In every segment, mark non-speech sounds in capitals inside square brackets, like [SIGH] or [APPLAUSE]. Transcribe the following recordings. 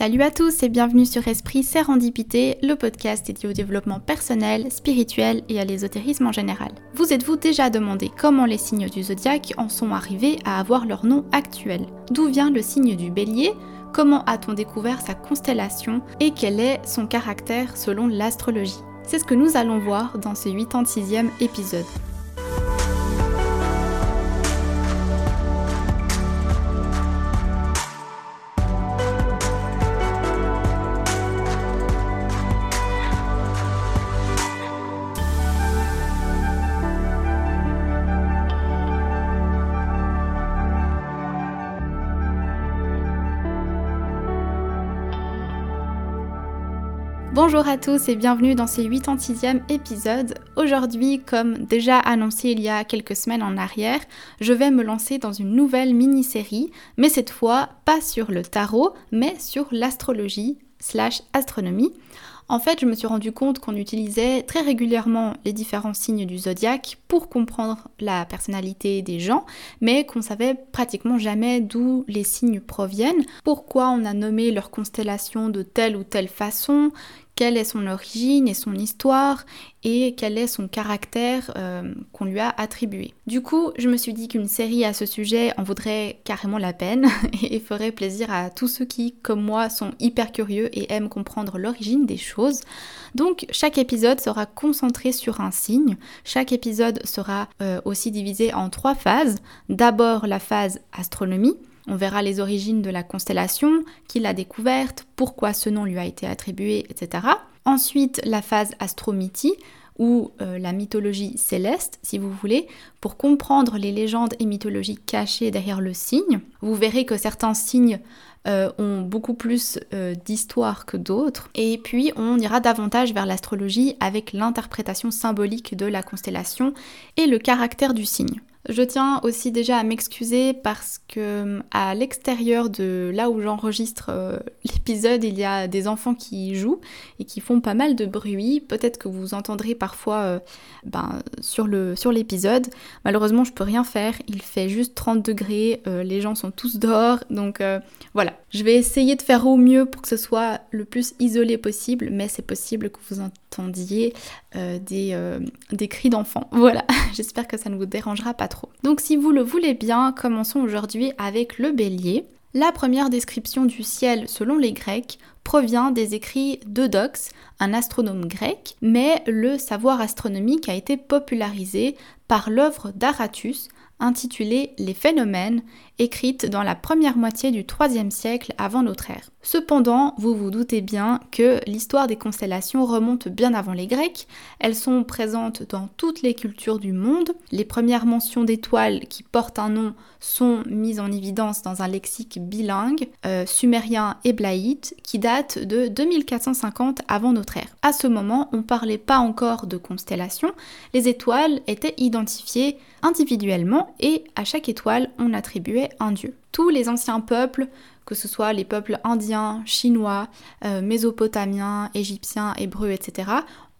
Salut à tous et bienvenue sur Esprit Sérendipité, le podcast dédié au développement personnel, spirituel et à l'ésotérisme en général. Vous êtes-vous déjà demandé comment les signes du zodiaque en sont arrivés à avoir leur nom actuel? D'où vient le signe du bélier? Comment a-t-on découvert sa constellation? Et quel est son caractère selon l'astrologie? C'est ce que nous allons voir dans ce 86e épisode. Bonjour à tous et bienvenue dans ce 86e épisode. Aujourd'hui, comme déjà annoncé il y a quelques semaines en arrière, je vais me lancer dans une nouvelle mini-série, mais cette fois pas sur le tarot, mais sur l'astrologie slash astronomie. En fait, je me suis rendu compte qu'on utilisait très régulièrement les différents signes du zodiaque pour comprendre la personnalité des gens, mais qu'on savait pratiquement jamais d'où les signes proviennent, pourquoi on a nommé leur constellation de telle ou telle façon, quelle est son origine et son histoire et quel est son caractère euh, qu'on lui a attribué. Du coup, je me suis dit qu'une série à ce sujet en vaudrait carrément la peine [LAUGHS] et ferait plaisir à tous ceux qui, comme moi, sont hyper curieux et aiment comprendre l'origine des choses. Donc, chaque épisode sera concentré sur un signe. Chaque épisode sera euh, aussi divisé en trois phases. D'abord la phase astronomie, on verra les origines de la constellation, qui l'a découverte, pourquoi ce nom lui a été attribué, etc. Ensuite, la phase astromythie, ou euh, la mythologie céleste, si vous voulez, pour comprendre les légendes et mythologies cachées derrière le signe. Vous verrez que certains signes euh, ont beaucoup plus euh, d'histoire que d'autres. Et puis, on ira davantage vers l'astrologie avec l'interprétation symbolique de la constellation et le caractère du signe. Je tiens aussi déjà à m'excuser parce que à l'extérieur de là où j'enregistre euh, l'épisode, il y a des enfants qui jouent et qui font pas mal de bruit. Peut-être que vous entendrez parfois euh, ben, sur l'épisode. Malheureusement, je peux rien faire. Il fait juste 30 degrés, euh, les gens sont tous dehors, donc voilà. Je vais essayer de faire au mieux pour que ce soit le plus isolé possible, mais c'est possible que vous entendiez des, des cris d'enfants. [LAUGHS] Voilà. J'espère que ça ne vous dérangera pas trop. Donc si vous le voulez bien, commençons aujourd'hui avec le bélier. La première description du ciel selon les Grecs provient des écrits d'Eudoxe, un astronome grec, mais le savoir astronomique a été popularisé par l'œuvre d'Aratus, intitulée Les phénomènes, écrite dans la première moitié du IIIe siècle avant notre ère. Cependant, vous vous doutez bien que l'histoire des constellations remonte bien avant les Grecs, elles sont présentes dans toutes les cultures du monde, les premières mentions d'étoiles qui portent un nom sont mises en évidence dans un lexique bilingue, euh, sumérien et blaïte, qui date de 2450 avant notre ère. À ce moment, on ne parlait pas encore de constellations, les étoiles étaient identifiées individuellement et à chaque étoile on attribuait un dieu. Tous les anciens peuples, que ce soit les peuples indiens, chinois, euh, mésopotamiens, égyptiens, hébreux, etc.,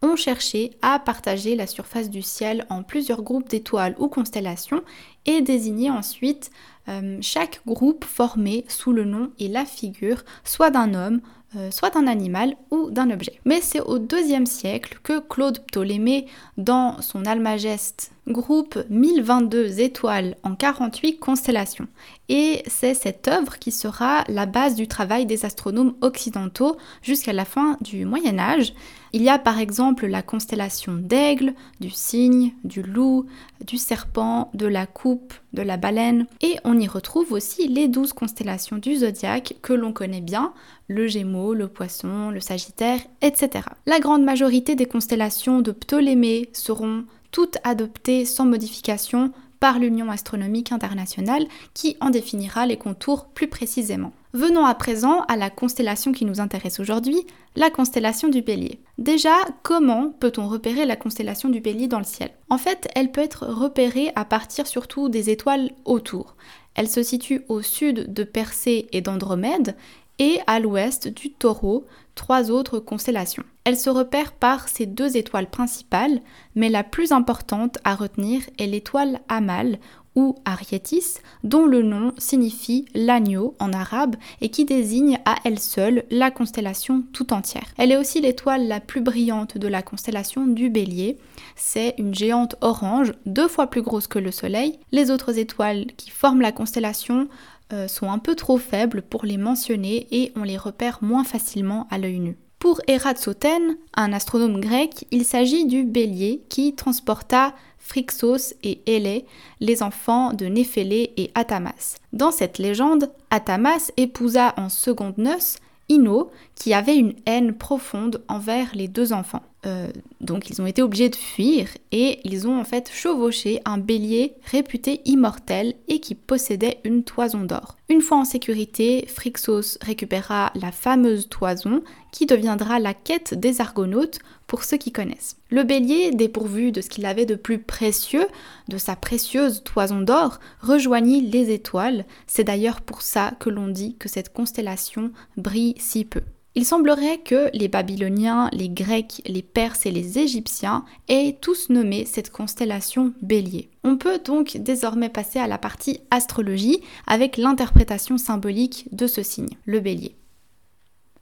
ont cherché à partager la surface du ciel en plusieurs groupes d'étoiles ou constellations et désigner ensuite euh, chaque groupe formé sous le nom et la figure soit d'un homme, euh, soit d'un animal ou d'un objet. Mais c'est au deuxième siècle que Claude Ptolémée, dans son Almageste, groupe 1022 étoiles en 48 constellations. Et c'est cette œuvre qui sera la base du travail des astronomes occidentaux jusqu'à la fin du Moyen Âge. Il y a par exemple la constellation d'aigle, du cygne, du loup, du serpent, de la coupe, de la baleine, et on y retrouve aussi les douze constellations du zodiaque que l'on connaît bien, le Gémeaux, le Poisson, le Sagittaire, etc. La grande majorité des constellations de Ptolémée seront toutes adoptées sans modification par l'Union astronomique internationale qui en définira les contours plus précisément. Venons à présent à la constellation qui nous intéresse aujourd'hui, la constellation du bélier. Déjà, comment peut-on repérer la constellation du bélier dans le ciel? En fait, elle peut être repérée à partir surtout des étoiles autour. Elle se situe au sud de Persée et d'Andromède et à l'ouest du taureau, trois autres constellations. Elle se repère par ces deux étoiles principales, mais la plus importante à retenir est l'étoile Amal, ou Arietis, dont le nom signifie l'agneau en arabe et qui désigne à elle seule la constellation tout entière. Elle est aussi l'étoile la plus brillante de la constellation du bélier. C'est une géante orange, deux fois plus grosse que le Soleil. Les autres étoiles qui forment la constellation euh, sont un peu trop faibles pour les mentionner et on les repère moins facilement à l'œil nu. Pour Eratosthène, un astronome grec, il s'agit du bélier qui transporta Phrixos et Hélé, les enfants de Néphélé et Atamas. Dans cette légende, Atamas épousa en seconde noces Ino, qui avait une haine profonde envers les deux enfants. Euh, donc ils ont été obligés de fuir et ils ont en fait chevauché un bélier réputé immortel et qui possédait une toison d'or. Une fois en sécurité, Phrixos récupéra la fameuse toison qui deviendra la quête des Argonautes pour ceux qui connaissent. Le bélier, dépourvu de ce qu'il avait de plus précieux, de sa précieuse toison d'or, rejoignit les étoiles. C'est d'ailleurs pour ça que l'on dit que cette constellation brille si peu. Il semblerait que les Babyloniens, les Grecs, les Perses et les Égyptiens aient tous nommé cette constellation Bélier. On peut donc désormais passer à la partie astrologie avec l'interprétation symbolique de ce signe, le Bélier.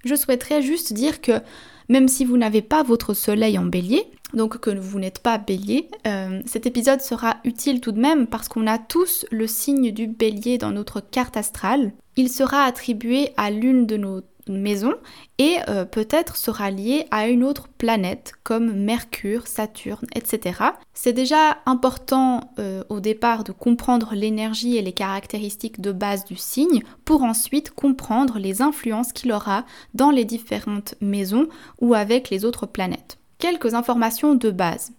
Je souhaiterais juste dire que même si vous n'avez pas votre soleil en bélier, donc que vous n'êtes pas bélier, euh, cet épisode sera utile tout de même parce qu'on a tous le signe du bélier dans notre carte astrale. Il sera attribué à l'une de nos maison et euh, peut-être sera lié à une autre planète comme Mercure, Saturne, etc. C'est déjà important euh, au départ de comprendre l'énergie et les caractéristiques de base du signe pour ensuite comprendre les influences qu'il aura dans les différentes maisons ou avec les autres planètes. Quelques informations de base.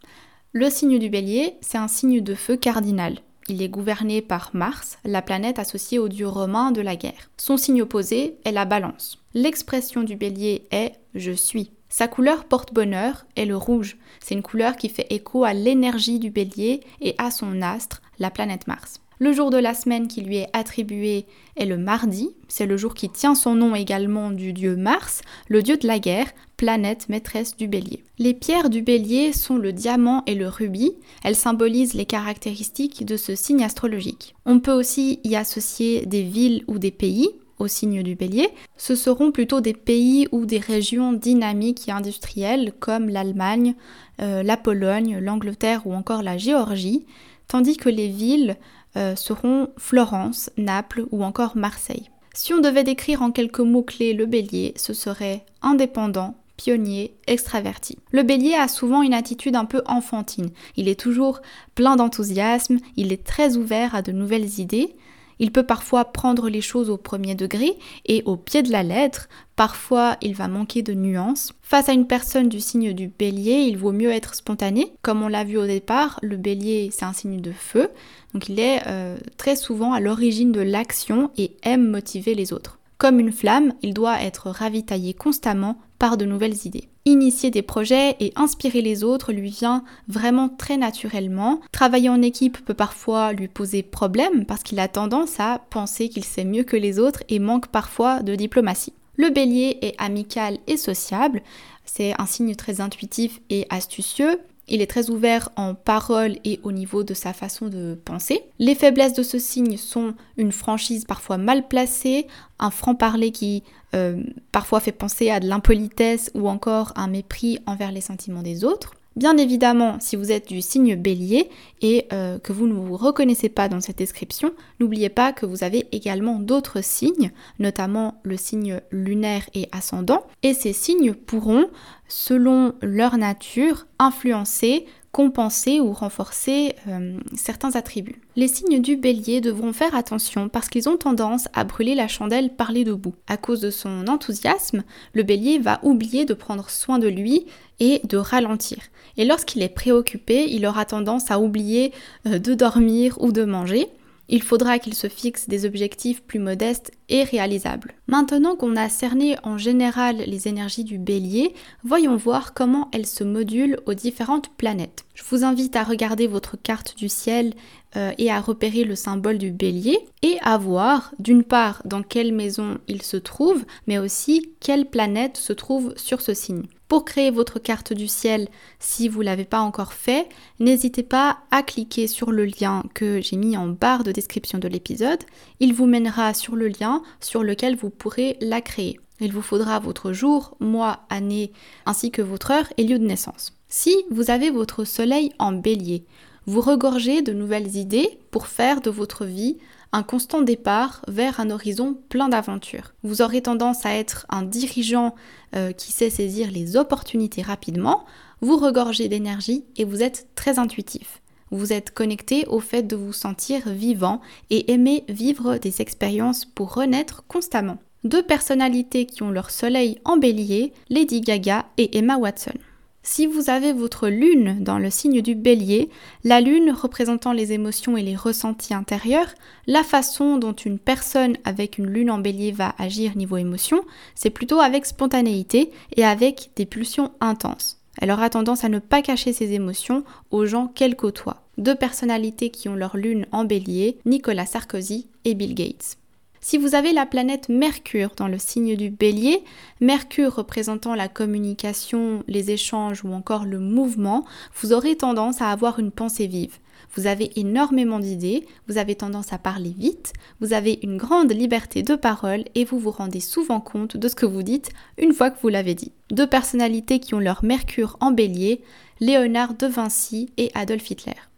Le signe du bélier, c'est un signe de feu cardinal. Il est gouverné par Mars, la planète associée au dieu romain de la guerre. Son signe opposé est la balance. L'expression du bélier est je suis. Sa couleur porte-bonheur est le rouge. C'est une couleur qui fait écho à l'énergie du bélier et à son astre, la planète Mars. Le jour de la semaine qui lui est attribué est le mardi, c'est le jour qui tient son nom également du dieu Mars, le dieu de la guerre, planète maîtresse du bélier. Les pierres du bélier sont le diamant et le rubis, elles symbolisent les caractéristiques de ce signe astrologique. On peut aussi y associer des villes ou des pays, au signe du bélier, ce seront plutôt des pays ou des régions dynamiques et industrielles comme l'Allemagne, euh, la Pologne, l'Angleterre ou encore la Géorgie, tandis que les villes euh, seront Florence, Naples ou encore Marseille. Si on devait décrire en quelques mots-clés le bélier, ce serait indépendant, pionnier, extraverti. Le bélier a souvent une attitude un peu enfantine. Il est toujours plein d'enthousiasme, il est très ouvert à de nouvelles idées, il peut parfois prendre les choses au premier degré et au pied de la lettre, parfois il va manquer de nuances. Face à une personne du signe du bélier, il vaut mieux être spontané. Comme on l'a vu au départ, le bélier c'est un signe de feu, donc il est euh, très souvent à l'origine de l'action et aime motiver les autres. Comme une flamme, il doit être ravitaillé constamment par de nouvelles idées. Initier des projets et inspirer les autres lui vient vraiment très naturellement. Travailler en équipe peut parfois lui poser problème parce qu'il a tendance à penser qu'il sait mieux que les autres et manque parfois de diplomatie. Le bélier est amical et sociable, c'est un signe très intuitif et astucieux. Il est très ouvert en parole et au niveau de sa façon de penser. Les faiblesses de ce signe sont une franchise parfois mal placée, un franc-parler qui euh, parfois fait penser à de l'impolitesse ou encore un mépris envers les sentiments des autres. Bien évidemment, si vous êtes du signe bélier et euh, que vous ne vous reconnaissez pas dans cette description, n'oubliez pas que vous avez également d'autres signes, notamment le signe lunaire et ascendant, et ces signes pourront, selon leur nature, influencer compenser ou renforcer euh, certains attributs. Les signes du bélier devront faire attention parce qu'ils ont tendance à brûler la chandelle par les deux bouts. À cause de son enthousiasme, le bélier va oublier de prendre soin de lui et de ralentir. Et lorsqu'il est préoccupé, il aura tendance à oublier euh, de dormir ou de manger il faudra qu'il se fixe des objectifs plus modestes et réalisables. Maintenant qu'on a cerné en général les énergies du bélier, voyons voir comment elles se modulent aux différentes planètes. Je vous invite à regarder votre carte du ciel euh, et à repérer le symbole du bélier et à voir d'une part dans quelle maison il se trouve, mais aussi quelle planète se trouve sur ce signe. Pour créer votre carte du ciel, si vous ne l'avez pas encore fait, n'hésitez pas à cliquer sur le lien que j'ai mis en barre de description de l'épisode. Il vous mènera sur le lien sur lequel vous pourrez la créer. Il vous faudra votre jour, mois, année, ainsi que votre heure et lieu de naissance. Si vous avez votre soleil en bélier, vous regorgez de nouvelles idées pour faire de votre vie un constant départ vers un horizon plein d'aventures. Vous aurez tendance à être un dirigeant euh, qui sait saisir les opportunités rapidement, vous regorgez d'énergie et vous êtes très intuitif. Vous êtes connecté au fait de vous sentir vivant et aimez vivre des expériences pour renaître constamment. Deux personnalités qui ont leur soleil en bélier, Lady Gaga et Emma Watson. Si vous avez votre lune dans le signe du bélier, la lune représentant les émotions et les ressentis intérieurs, la façon dont une personne avec une lune en bélier va agir niveau émotion, c'est plutôt avec spontanéité et avec des pulsions intenses. Elle aura tendance à ne pas cacher ses émotions aux gens qu'elle côtoie. Deux personnalités qui ont leur lune en bélier, Nicolas Sarkozy et Bill Gates. Si vous avez la planète Mercure dans le signe du bélier, Mercure représentant la communication, les échanges ou encore le mouvement, vous aurez tendance à avoir une pensée vive. Vous avez énormément d'idées, vous avez tendance à parler vite, vous avez une grande liberté de parole et vous vous rendez souvent compte de ce que vous dites une fois que vous l'avez dit. Deux personnalités qui ont leur Mercure en bélier, Léonard de Vinci et Adolf Hitler.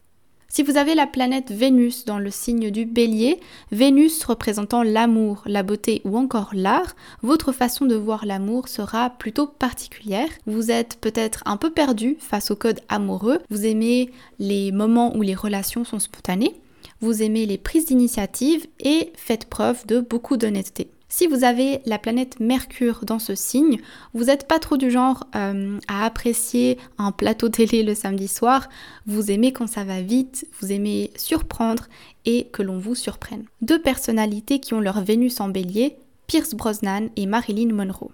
Si vous avez la planète Vénus dans le signe du bélier, Vénus représentant l'amour, la beauté ou encore l'art, votre façon de voir l'amour sera plutôt particulière. Vous êtes peut-être un peu perdu face au code amoureux, vous aimez les moments où les relations sont spontanées, vous aimez les prises d'initiative et faites preuve de beaucoup d'honnêteté. Si vous avez la planète Mercure dans ce signe, vous n'êtes pas trop du genre euh, à apprécier un plateau télé le samedi soir, vous aimez quand ça va vite, vous aimez surprendre et que l'on vous surprenne. Deux personnalités qui ont leur Vénus en bélier, Pierce Brosnan et Marilyn Monroe.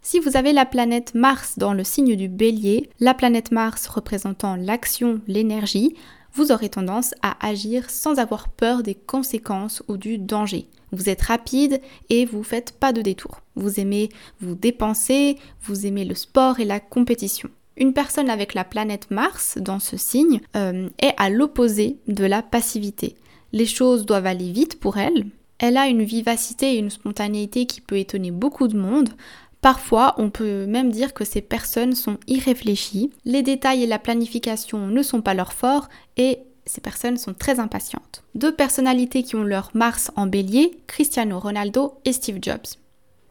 Si vous avez la planète Mars dans le signe du bélier, la planète Mars représentant l'action, l'énergie, vous aurez tendance à agir sans avoir peur des conséquences ou du danger. Vous êtes rapide et vous faites pas de détour. Vous aimez vous dépenser, vous aimez le sport et la compétition. Une personne avec la planète Mars dans ce signe euh, est à l'opposé de la passivité. Les choses doivent aller vite pour elle. Elle a une vivacité et une spontanéité qui peut étonner beaucoup de monde. Parfois, on peut même dire que ces personnes sont irréfléchies, les détails et la planification ne sont pas leur fort et ces personnes sont très impatientes. Deux personnalités qui ont leur Mars en bélier, Cristiano Ronaldo et Steve Jobs.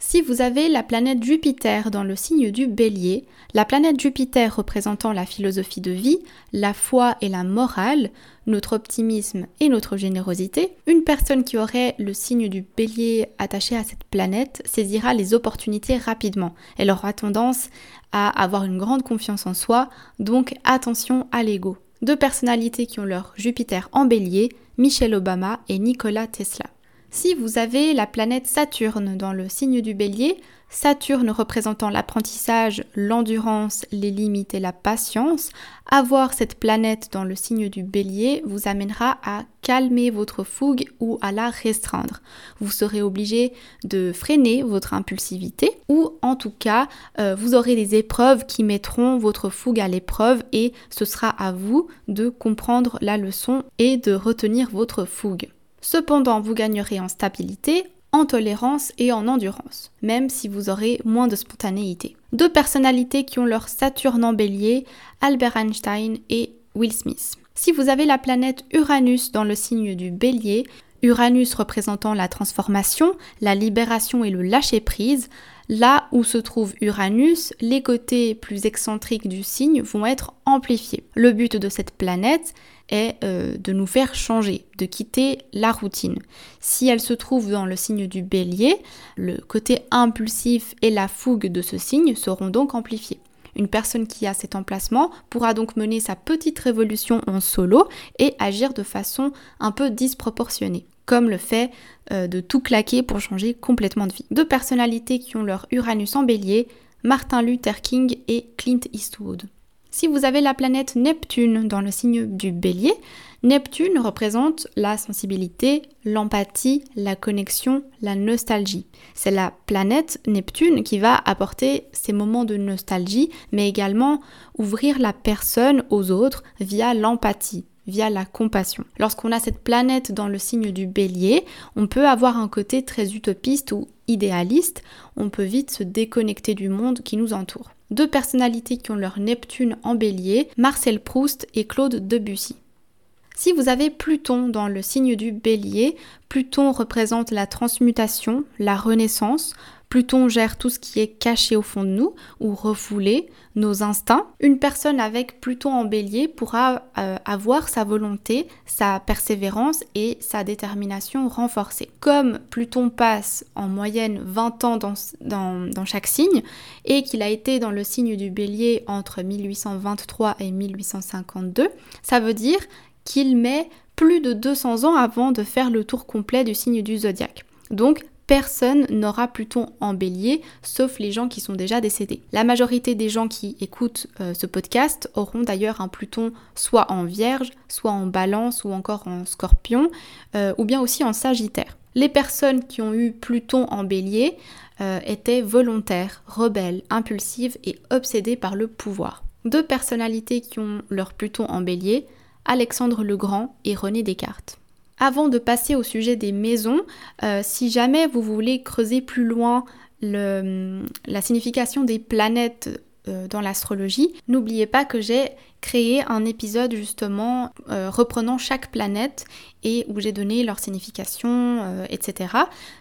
Si vous avez la planète Jupiter dans le signe du bélier, la planète Jupiter représentant la philosophie de vie, la foi et la morale, notre optimisme et notre générosité, une personne qui aurait le signe du bélier attaché à cette planète saisira les opportunités rapidement. Elle aura tendance à avoir une grande confiance en soi, donc attention à l'ego. Deux personnalités qui ont leur Jupiter en bélier, Michelle Obama et Nikola Tesla. Si vous avez la planète Saturne dans le signe du bélier, Saturne représentant l'apprentissage, l'endurance, les limites et la patience, avoir cette planète dans le signe du bélier vous amènera à calmer votre fougue ou à la restreindre. Vous serez obligé de freiner votre impulsivité ou en tout cas euh, vous aurez des épreuves qui mettront votre fougue à l'épreuve et ce sera à vous de comprendre la leçon et de retenir votre fougue. Cependant, vous gagnerez en stabilité, en tolérance et en endurance, même si vous aurez moins de spontanéité. Deux personnalités qui ont leur Saturne en bélier, Albert Einstein et Will Smith. Si vous avez la planète Uranus dans le signe du bélier, Uranus représentant la transformation, la libération et le lâcher-prise, là où se trouve Uranus, les côtés plus excentriques du signe vont être amplifiés. Le but de cette planète est euh, de nous faire changer, de quitter la routine. Si elle se trouve dans le signe du bélier, le côté impulsif et la fougue de ce signe seront donc amplifiés. Une personne qui a cet emplacement pourra donc mener sa petite révolution en solo et agir de façon un peu disproportionnée, comme le fait euh, de tout claquer pour changer complètement de vie. Deux personnalités qui ont leur Uranus en bélier, Martin Luther King et Clint Eastwood. Si vous avez la planète Neptune dans le signe du bélier, Neptune représente la sensibilité, l'empathie, la connexion, la nostalgie. C'est la planète Neptune qui va apporter ces moments de nostalgie, mais également ouvrir la personne aux autres via l'empathie via la compassion. Lorsqu'on a cette planète dans le signe du bélier, on peut avoir un côté très utopiste ou idéaliste, on peut vite se déconnecter du monde qui nous entoure. Deux personnalités qui ont leur Neptune en bélier, Marcel Proust et Claude Debussy. Si vous avez Pluton dans le signe du bélier, Pluton représente la transmutation, la renaissance, Pluton gère tout ce qui est caché au fond de nous ou refoulé, nos instincts. Une personne avec Pluton en bélier pourra euh, avoir sa volonté, sa persévérance et sa détermination renforcée. Comme Pluton passe en moyenne 20 ans dans, chaque signe et qu'il a été dans le signe du bélier entre 1823 et 1852, ça veut dire qu'il met plus de 200 ans avant de faire le tour complet du signe du zodiaque. Donc personne n'aura Pluton en bélier, sauf les gens qui sont déjà décédés. La majorité des gens qui écoutent euh, ce podcast auront d'ailleurs un Pluton soit en vierge, soit en balance ou encore en scorpion, euh, ou bien aussi en sagittaire. Les personnes qui ont eu Pluton en bélier euh, étaient volontaires, rebelles, impulsives et obsédées par le pouvoir. Deux personnalités qui ont leur Pluton en bélier, Alexandre le Grand et René Descartes. Avant de passer au sujet des maisons, euh, si jamais vous voulez creuser plus loin la signification des planètes euh, dans l'astrologie, n'oubliez pas que j'ai créé un épisode justement euh, reprenant chaque planète et où j'ai donné leur signification, etc.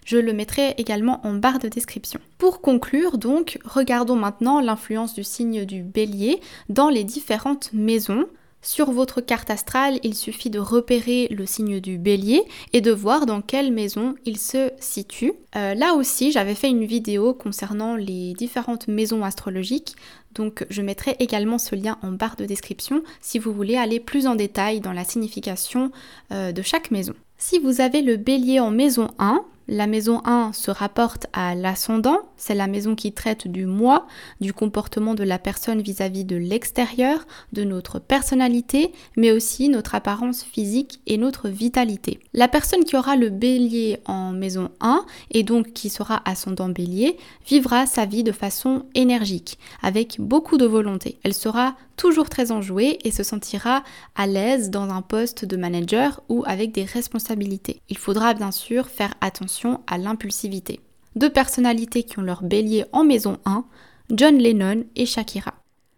Je le mettrai également en barre de description. Pour conclure donc, regardons maintenant l'influence du signe du bélier dans les différentes maisons. Sur votre carte astrale, il suffit de repérer le signe du bélier et de voir dans quelle maison il se situe. Euh, là aussi, j'avais fait une vidéo concernant les différentes maisons astrologiques, donc je mettrai également ce lien en barre de description si vous voulez aller plus en détail dans la signification euh, de chaque maison. Si vous avez le bélier en maison 1, la maison 1 se rapporte à l'ascendant, c'est la maison qui traite du moi, du comportement de la personne vis-à-vis de l'extérieur, de notre personnalité, mais aussi notre apparence physique et notre vitalité. La personne qui aura le bélier en maison 1 et donc qui sera ascendant bélier vivra sa vie de façon énergique, avec beaucoup de volonté. Elle sera toujours très enjouée et se sentira à l'aise dans un poste de manager ou avec des responsabilités. Il faudra bien sûr faire attention à l'impulsivité. Deux personnalités qui ont leur bélier en maison 1, John Lennon et Shakira.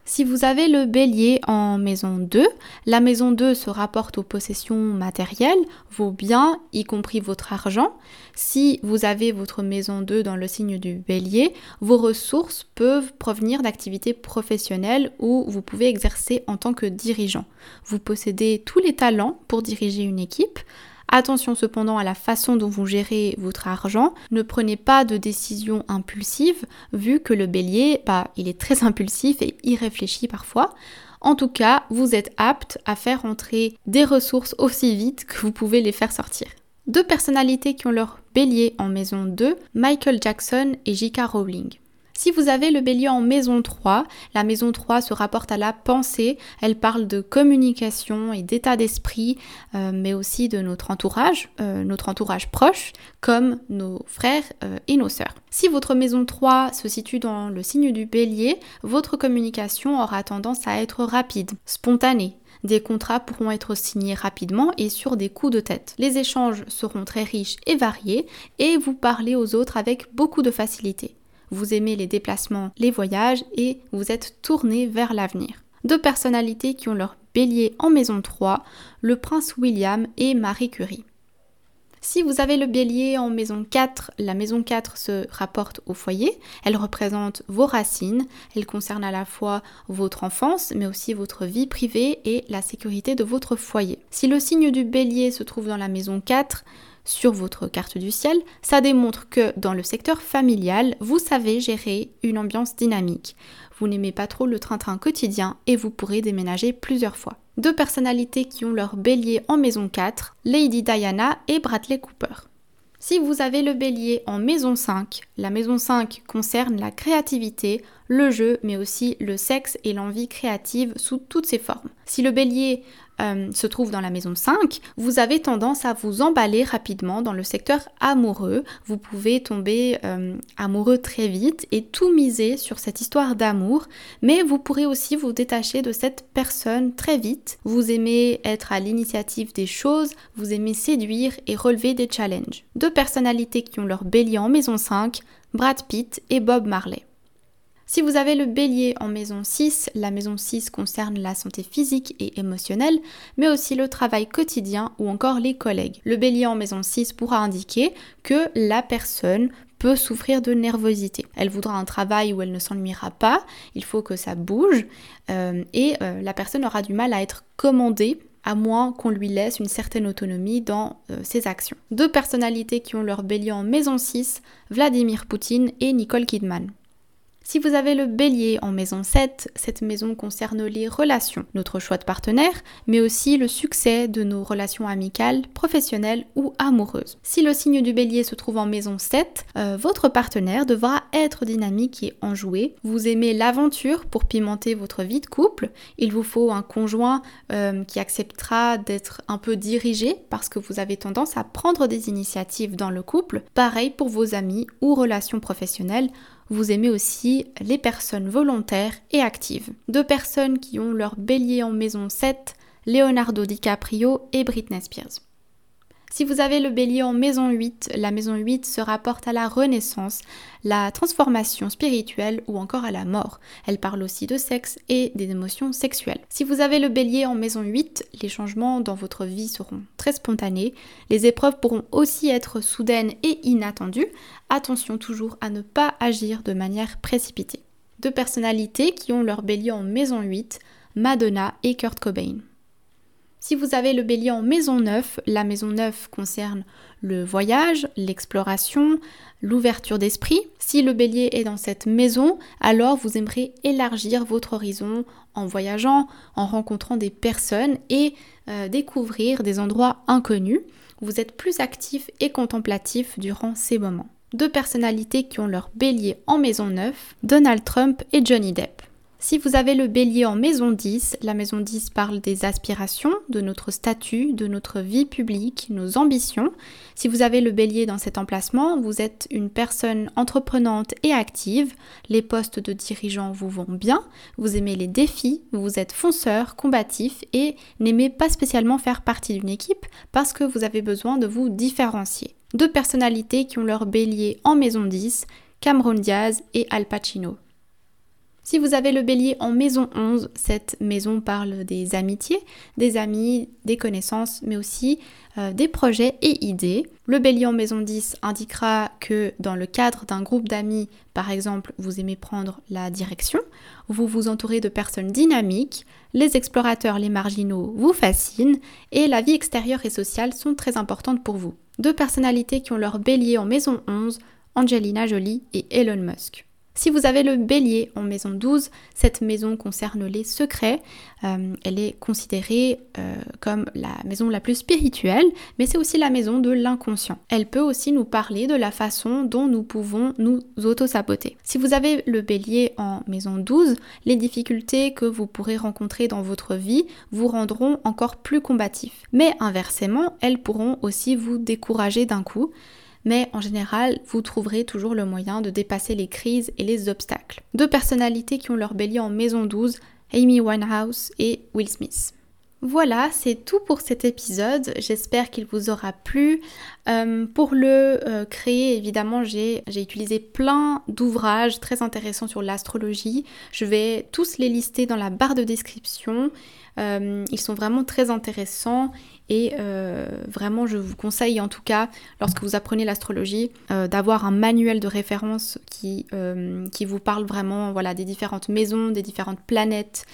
Si vous avez le bélier en maison 2, la maison 2 se rapporte aux possessions matérielles, vos biens, y compris votre argent. Si vous avez votre maison 2 dans le signe du bélier, vos ressources peuvent provenir d'activités professionnelles où vous pouvez exercer en tant que dirigeant. Vous possédez tous les talents pour diriger une équipe, Attention cependant à la façon dont vous gérez votre argent. Ne prenez pas de décisions impulsives, vu que le bélier, bah, il est très impulsif et irréfléchi parfois. En tout cas, vous êtes apte à faire entrer des ressources aussi vite que vous pouvez les faire sortir. Deux personnalités qui ont leur bélier en maison 2, Michael Jackson et J.K. Rowling. Si vous avez le bélier en maison 3, la maison 3 se rapporte à la pensée, elle parle de communication et d'état d'esprit, euh, mais aussi de notre entourage, euh, notre entourage proche, comme nos frères euh, et nos sœurs. Si votre maison 3 se situe dans le signe du bélier, votre communication aura tendance à être rapide, spontanée, des contrats pourront être signés rapidement et sur des coups de tête. Les échanges seront très riches et variés et vous parlez aux autres avec beaucoup de facilité vous aimez les déplacements, les voyages et vous êtes tourné vers l'avenir. Deux personnalités qui ont leur bélier en maison 3, le prince William et Marie Curie. Si vous avez le bélier en maison 4, la maison 4 se rapporte au foyer. Elle représente vos racines. Elle concerne à la fois votre enfance, mais aussi votre vie privée et la sécurité de votre foyer. Si le signe du bélier se trouve dans la maison 4, sur votre carte du ciel, ça démontre que dans le secteur familial, vous savez gérer une ambiance dynamique. Vous n'aimez pas trop le train-train quotidien et vous pourrez déménager plusieurs fois. Deux personnalités qui ont leur bélier en maison 4, Lady Diana et Bradley Cooper. Si vous avez le bélier en maison 5, la maison 5 concerne la créativité, le jeu, mais aussi le sexe et l'envie créative sous toutes ses formes. Si le bélier euh, se trouve dans la maison 5, vous avez tendance à vous emballer rapidement dans le secteur amoureux. Vous pouvez tomber euh, amoureux très vite et tout miser sur cette histoire d'amour, mais vous pourrez aussi vous détacher de cette personne très vite. Vous aimez être à l'initiative des choses, vous aimez séduire et relever des challenges. Deux personnalités qui ont leur bélier en maison 5, Brad Pitt et Bob Marley. Si vous avez le bélier en maison 6, la maison 6 concerne la santé physique et émotionnelle, mais aussi le travail quotidien ou encore les collègues. Le bélier en maison 6 pourra indiquer que la personne peut souffrir de nervosité. Elle voudra un travail où elle ne s'ennuiera pas, il faut que ça bouge, euh, et euh, la personne aura du mal à être commandée à moins qu'on lui laisse une certaine autonomie dans euh, ses actions. Deux personnalités qui ont leur bélier en maison 6, Vladimir Poutine et Nicole Kidman. Si vous avez le bélier en maison 7, cette maison concerne les relations, notre choix de partenaire, mais aussi le succès de nos relations amicales, professionnelles ou amoureuses. Si le signe du bélier se trouve en maison 7, euh, votre partenaire devra être dynamique et enjoué. Vous aimez l'aventure pour pimenter votre vie de couple. Il vous faut un conjoint euh, qui acceptera d'être un peu dirigé parce que vous avez tendance à prendre des initiatives dans le couple. Pareil pour vos amis ou relations professionnelles vous aimez aussi les personnes volontaires et actives. Deux personnes qui ont leur bélier en maison 7, Leonardo DiCaprio et Britney Spears. Si vous avez le bélier en maison 8, la maison 8 se rapporte à la renaissance, la transformation spirituelle ou encore à la mort. Elle parle aussi de sexe et des émotions sexuelles. Si vous avez le bélier en maison 8, les changements dans votre vie seront très spontanés. Les épreuves pourront aussi être soudaines et inattendues. Attention toujours à ne pas agir de manière précipitée. Deux personnalités qui ont leur bélier en maison 8, Madonna et Kurt Cobain. Si vous avez le bélier en maison 9, la maison 9 concerne le voyage, l'exploration, l'ouverture d'esprit. Si le bélier est dans cette maison, alors vous aimerez élargir votre horizon en voyageant, en rencontrant des personnes et euh, découvrir des endroits inconnus. Vous êtes plus actif et contemplatif durant ces moments. Deux personnalités qui ont leur bélier en maison 9, Donald Trump et Johnny Depp. Si vous avez le bélier en maison 10, la maison 10 parle des aspirations, de notre statut, de notre vie publique, nos ambitions. Si vous avez le bélier dans cet emplacement, vous êtes une personne entreprenante et active, les postes de dirigeant vous vont bien, vous aimez les défis, vous êtes fonceur, combatif et n'aimez pas spécialement faire partie d'une équipe parce que vous avez besoin de vous différencier. Deux personnalités qui ont leur bélier en maison 10, Cameron Diaz et Al Pacino. Si vous avez le bélier en maison 11, cette maison parle des amitiés, des amis, des connaissances, mais aussi euh, des projets et idées. Le bélier en maison 10 indiquera que dans le cadre d'un groupe d'amis, par exemple, vous aimez prendre la direction, vous vous entourez de personnes dynamiques, les explorateurs, les marginaux vous fascinent et la vie extérieure et sociale sont très importantes pour vous. Deux personnalités qui ont leur bélier en maison 11, Angelina Jolie et Elon Musk. Si vous avez le bélier en maison 12, cette maison concerne les secrets. Euh, elle est considérée euh, comme la maison la plus spirituelle, mais c'est aussi la maison de l'inconscient. Elle peut aussi nous parler de la façon dont nous pouvons nous auto-saboter. Si vous avez le bélier en maison 12, les difficultés que vous pourrez rencontrer dans votre vie vous rendront encore plus combatif. Mais inversement, elles pourront aussi vous décourager d'un coup mais en général, vous trouverez toujours le moyen de dépasser les crises et les obstacles. Deux personnalités qui ont leur bélier en maison 12, Amy Winehouse et Will Smith. Voilà, c'est tout pour cet épisode. J'espère qu'il vous aura plu. Euh, pour le euh, créer, évidemment, j'ai utilisé plein d'ouvrages très intéressants sur l'astrologie. Je vais tous les lister dans la barre de description. Euh, ils sont vraiment très intéressants et vraiment je vous conseille en tout cas lorsque vous apprenez l'astrologie d'avoir un manuel de référence qui, qui vous parle vraiment voilà, des différentes maisons, des différentes planètes.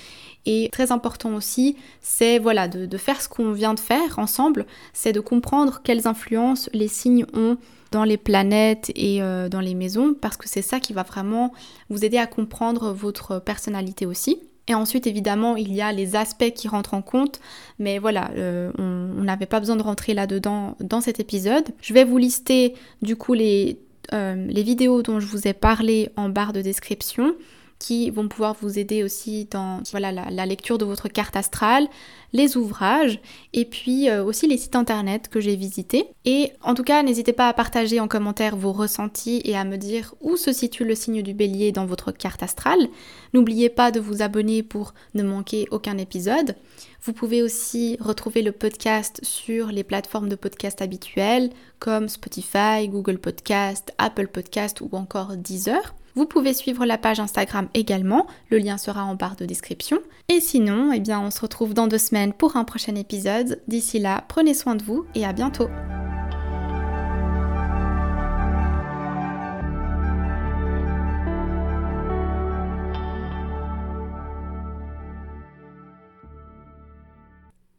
Et très important aussi, c'est voilà, de, faire ce qu'on vient de faire ensemble, c'est de comprendre quelles influences les signes ont dans les planètes et dans les maisons, parce que c'est ça qui va vraiment vous aider à comprendre votre personnalité aussi. Et ensuite, évidemment, il y a les aspects qui rentrent en compte, mais voilà, euh, on n'avait pas besoin de rentrer là-dedans dans cet épisode. Je vais vous lister du coup les, euh, les vidéos dont je vous ai parlé en barre de description qui vont pouvoir vous aider aussi dans voilà, la, lecture de votre carte astrale, les ouvrages et puis euh, aussi les sites internet que j'ai visités. Et en tout cas, n'hésitez pas à partager en commentaire vos ressentis et à me dire où se situe le signe du bélier dans votre carte astrale. N'oubliez pas de vous abonner pour ne manquer aucun épisode. Vous pouvez aussi retrouver le podcast sur les plateformes de podcast habituelles comme Spotify, Google Podcast, Apple Podcast ou encore Deezer. Vous pouvez suivre la page Instagram également, le lien sera en barre de description. Et sinon, eh bien, on se retrouve dans deux semaines pour un prochain épisode. D'ici là, prenez soin de vous et à bientôt.